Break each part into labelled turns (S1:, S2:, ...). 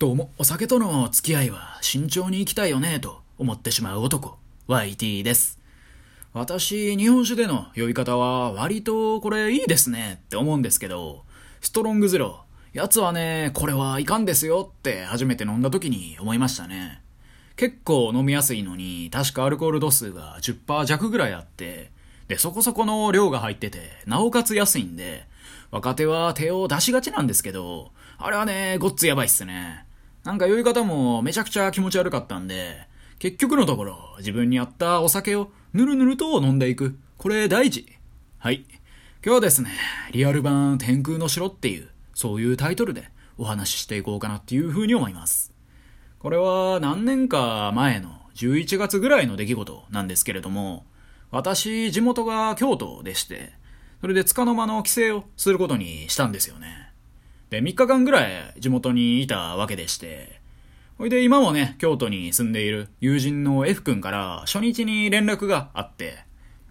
S1: どうも、お酒との付き合いは慎重に行きたいよね、と思ってしまう男、YT です。私、日本酒での酔い方は割とこれいいですねって思うんですけど、ストロングゼロ、やつはね、これはいかんですよって初めて飲んだ時に思いましたね。結構飲みやすいのに、確かアルコール度数が10%弱ぐらいあって、で、そこそこの量が入ってて、なおかつ安いんで、若手は手を出しがちなんですけど、あれはね、ごっつやばいっすね。なんか酔い方もめちゃくちゃ気持ち悪かったんで、結局のところ、自分に合ったお酒をぬるぬると飲んでいく。これ大事。はい。今日はですね、リアル版天空の城っていう、そういうタイトルでお話ししていこうかなっていう風に思います。これは何年か前の11月ぐらいの出来事なんですけれども、私、地元が京都でして、それで束の間の帰省をすることにしたんですよね。で、3日間ぐらい地元にいたわけでして、ほいで今もね、京都に住んでいる友人の F 君から初日に連絡があって、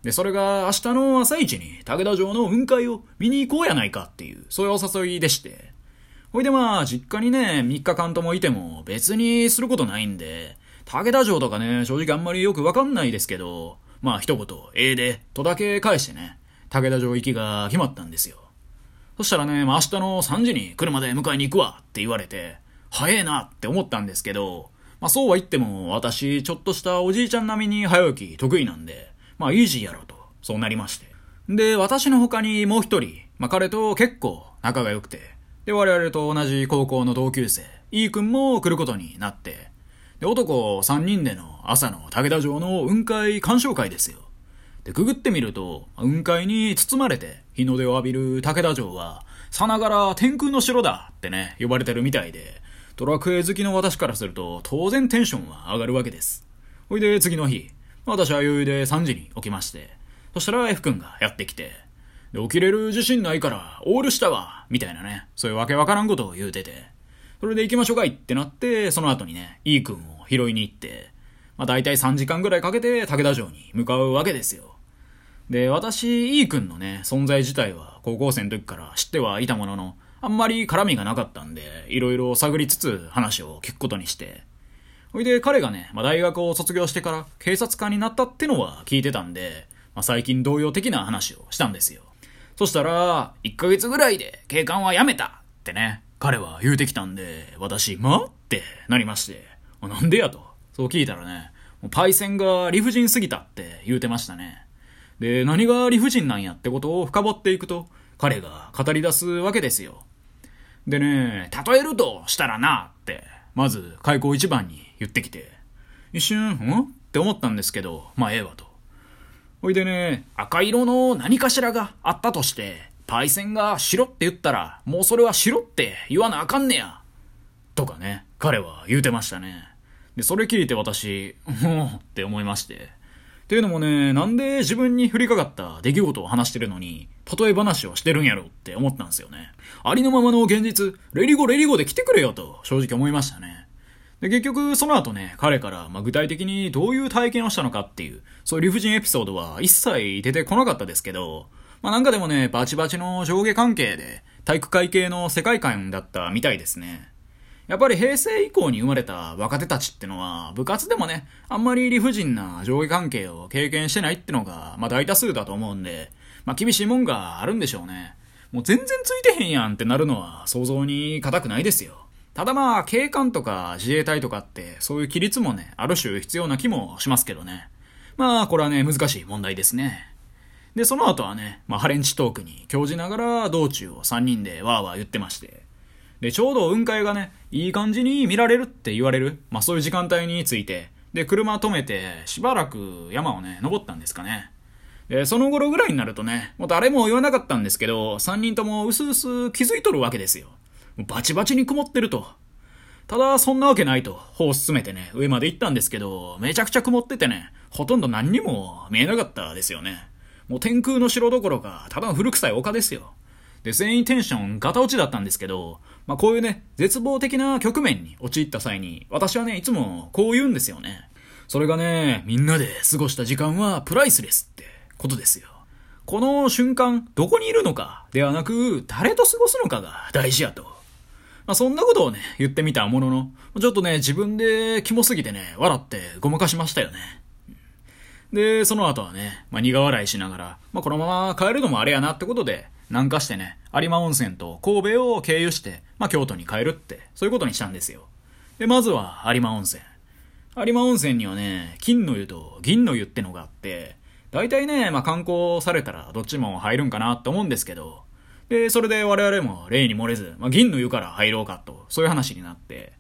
S1: で、それが明日の朝一に武田城の雲海を見に行こうやないかっていう、そういうお誘いでして、ほいでまあ、実家にね、3日間ともいても別にすることないんで、武田城とかね、正直あんまりよくわかんないですけど、まあ一言、ええで、とだけ返してね、武田城行きが決まったんですよ。そしたらね、まあ、明日の3時に車で迎えに行くわって言われて、早えなって思ったんですけど、まあそうは言っても私、ちょっとしたおじいちゃん並みに早起き得意なんで、まあイージーやろうと、そうなりまして。で、私の他にもう一人、まあ彼と結構仲が良くて、で、我々と同じ高校の同級生、イー君も来ることになって、で、男3人での朝の武田城の雲海鑑賞会ですよ。で、くぐってみると、雲海に包まれて日の出を浴びる武田城は、さながら天空の城だってね、呼ばれてるみたいで、ドラクエ好きの私からすると、当然テンションは上がるわけです。ほいで、次の日、私は余裕で3時に起きまして、そしたら F 君がやってきて、で、起きれる自信ないから、オールしたわみたいなね、そういうわけわからんことを言うてて、それで行きましょうかいってなって、その後にね、E 君を拾いに行って、まあ大体3時間ぐらいかけて武田城に向かうわけですよ。で、私、E 君のね、存在自体は高校生の時から知ってはいたものの、あんまり絡みがなかったんで、いろいろ探りつつ話を聞くことにして、ほいで彼がね、まあ、大学を卒業してから警察官になったってのは聞いてたんで、まあ、最近同様的な話をしたんですよ。そしたら、1ヶ月ぐらいで警官は辞めたってね、彼は言うてきたんで、私、まってなりまして、なんでやと。そう聞いたらね、もうパイセンが理不尽すぎたって言うてましたね。で、何が理不尽なんやってことを深掘っていくと、彼が語り出すわけですよ。でね、例えるとしたらなって、まず開口一番に言ってきて、一瞬、ん？って思ったんですけど、まあええわと。ほいでね、赤色の何かしらがあったとして、パイセンが白って言ったら、もうそれは白って言わなあかんねや。とかね、彼は言うてましたね。で、それ聞いて私、もうって思いまして。っていうのもね、なんで自分に降りかかった出来事を話してるのに、例え話をしてるんやろって思ったんですよね。ありのままの現実、レリゴレリゴで来てくれよと正直思いましたね。で、結局その後ね、彼から、まあ、具体的にどういう体験をしたのかっていう、そういう理不尽エピソードは一切出てこなかったですけど、まあ、なんかでもね、バチバチの上下関係で、体育会系の世界観だったみたいですね。やっぱり平成以降に生まれた若手たちってのは、部活でもね、あんまり理不尽な上下関係を経験してないってのが、まあ大多数だと思うんで、まあ厳しいもんがあるんでしょうね。もう全然ついてへんやんってなるのは想像に難くないですよ。ただまあ、警官とか自衛隊とかって、そういう規律もね、ある種必要な気もしますけどね。まあ、これはね、難しい問題ですね。で、その後はね、まあ、ハレンチトークに興じながら道中を3人でわーわー言ってまして。で、ちょうど雲海がね、いい感じに見られるって言われる、まあそういう時間帯について、で、車止めて、しばらく山をね、登ったんですかね。で、その頃ぐらいになるとね、もう誰も言わなかったんですけど、3人とも薄々気づいとるわけですよ。バチバチに曇ってると。ただ、そんなわけないと、歩を進めてね、上まで行ったんですけど、めちゃくちゃ曇っててね、ほとんど何にも見えなかったですよね。もう天空の城どころか、ただの古臭い丘ですよ。で、全員テンションガタ落ちだったんですけど、まあこういうね、絶望的な局面に陥った際に、私はね、いつもこう言うんですよね。それがね、みんなで過ごした時間はプライスレスってことですよ。この瞬間、どこにいるのかではなく、誰と過ごすのかが大事やと。まあ、そんなことをね、言ってみたものの、ちょっとね、自分でキモすぎてね、笑ってごまかしましたよね。で、その後はね、まあ、苦笑いしながら、まあ、このまま帰るのもあれやなってことで、南下してね、有馬温泉と神戸を経由して、まあ、京都に帰るって、そういうことにしたんですよ。で、まずは有馬温泉。有馬温泉にはね、金の湯と銀の湯ってのがあって、大体ね、まあ、観光されたらどっちも入るんかなって思うんですけど、で、それで我々も例に漏れず、まあ、銀の湯から入ろうかと、そういう話になって、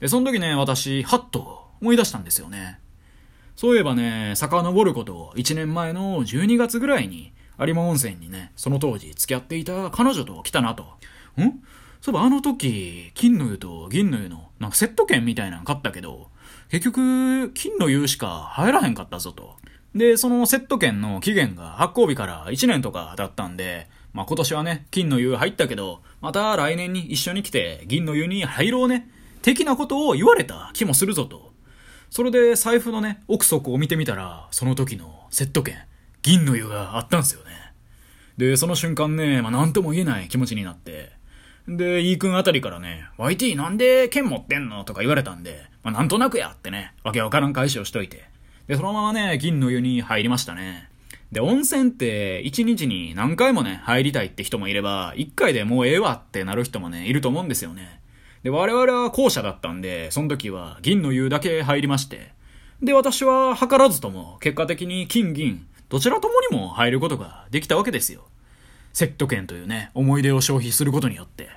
S1: で、その時ね、私、はっと思い出したんですよね。そういえばね、遡ること1年前の12月ぐらいに、有馬温泉にね、その当時付き合っていた彼女と来たなと。ん？そういえばあの時、金の湯と銀の湯の、なんかセット券みたいなの買ったけど、結局、金の湯しか入らへんかったぞと。で、そのセット券の期限が発行日から1年とかだったんで、まあ、今年はね、金の湯入ったけど、また来年に一緒に来て銀の湯に入ろうね、的なことを言われた気もするぞと。それで財布のね、奥底を見てみたら、その時のセット券、銀の湯があったんすよね。で、その瞬間ね、まあ、なんとも言えない気持ちになって、で、イー君あたりからね、YT なんで剣持ってんのとか言われたんで、まあ、なんとなくやってね、わけわからん返しをしといて。で、そのままね、銀の湯に入りましたね。で、温泉って1日に何回もね、入りたいって人もいれば、1回でもうええわってなる人もね、いると思うんですよね。で、我々は後者だったんで、その時は銀の湯だけ入りまして。で、私は図らずとも、結果的に金銀、どちらともにも入ることができたわけですよ。セット券というね、思い出を消費することによって。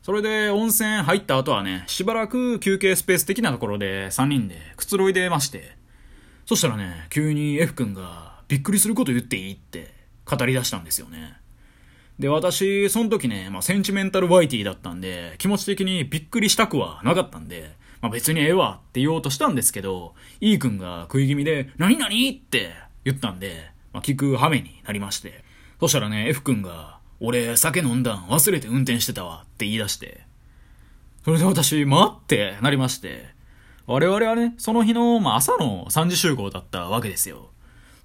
S1: それで温泉入った後はね、しばらく休憩スペース的なところで3人でくつろいでまして。そしたらね、急に F 君がびっくりすること言っていいって語り出したんですよね。で、私、その時ね、まあ、センチメンタルワイティだったんで、気持ち的にびっくりしたくはなかったんで、まあ、別にええわって言おうとしたんですけど、E 君が食い気味で、何々って言ったんで、まあ、聞く羽目になりまして。そしたらね、F 君が、俺、酒飲んだん忘れて運転してたわって言い出して。それで私、待ってなりまして。我々はね、その日の、まあ、朝の3時集合だったわけですよ。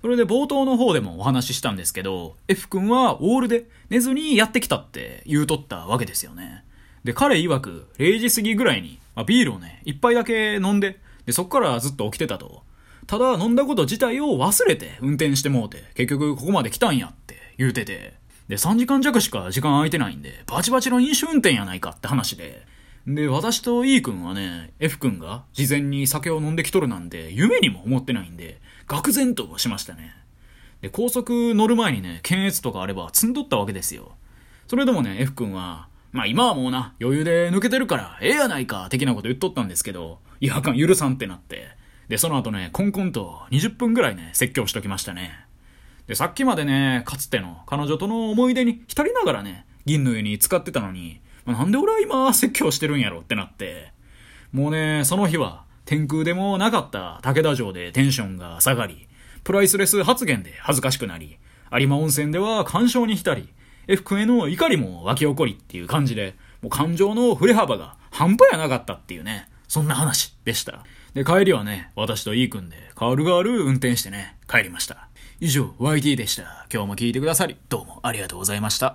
S1: それで冒頭の方でもお話ししたんですけど、F 君はオールで寝ずにやってきたって言うとったわけですよね。で、彼曰く0時過ぎぐらいに、まあ、ビールをね、一杯だけ飲んで、で、そっからずっと起きてたと。ただ飲んだこと自体を忘れて運転してもうて、結局ここまで来たんやって言うてて。で、3時間弱しか時間空いてないんで、バチバチの飲酒運転やないかって話で。で、私と E 君はね、F 君が事前に酒を飲んできとるなんて夢にも思ってないんで、愕然としましたね。で、高速乗る前にね、検閲とかあれば積んどったわけですよ。それでもね、F 君は、まあ今はもうな、余裕で抜けてるから、ええやないか、的なこと言っとったんですけど、いやあかん、許さんってなって。で、その後ね、コンコンと20分ぐらいね、説教しときましたね。で、さっきまでね、かつての彼女との思い出に浸りながらね、銀の湯に使ってたのに、まあ、なんで俺は今説教してるんやろってなって、もうね、その日は、天空でもなかった武田城でテンションが下がり、プライスレス発言で恥ずかしくなり、有馬温泉では干渉に浸り、F 君への怒りも湧き起こりっていう感じで、もう感情の振れ幅が半端やなかったっていうね、そんな話でした。で、帰りはね、私と E 君でカールガール運転してね、帰りました。以上、YT でした。今日も聞いてくださり、どうもありがとうございました。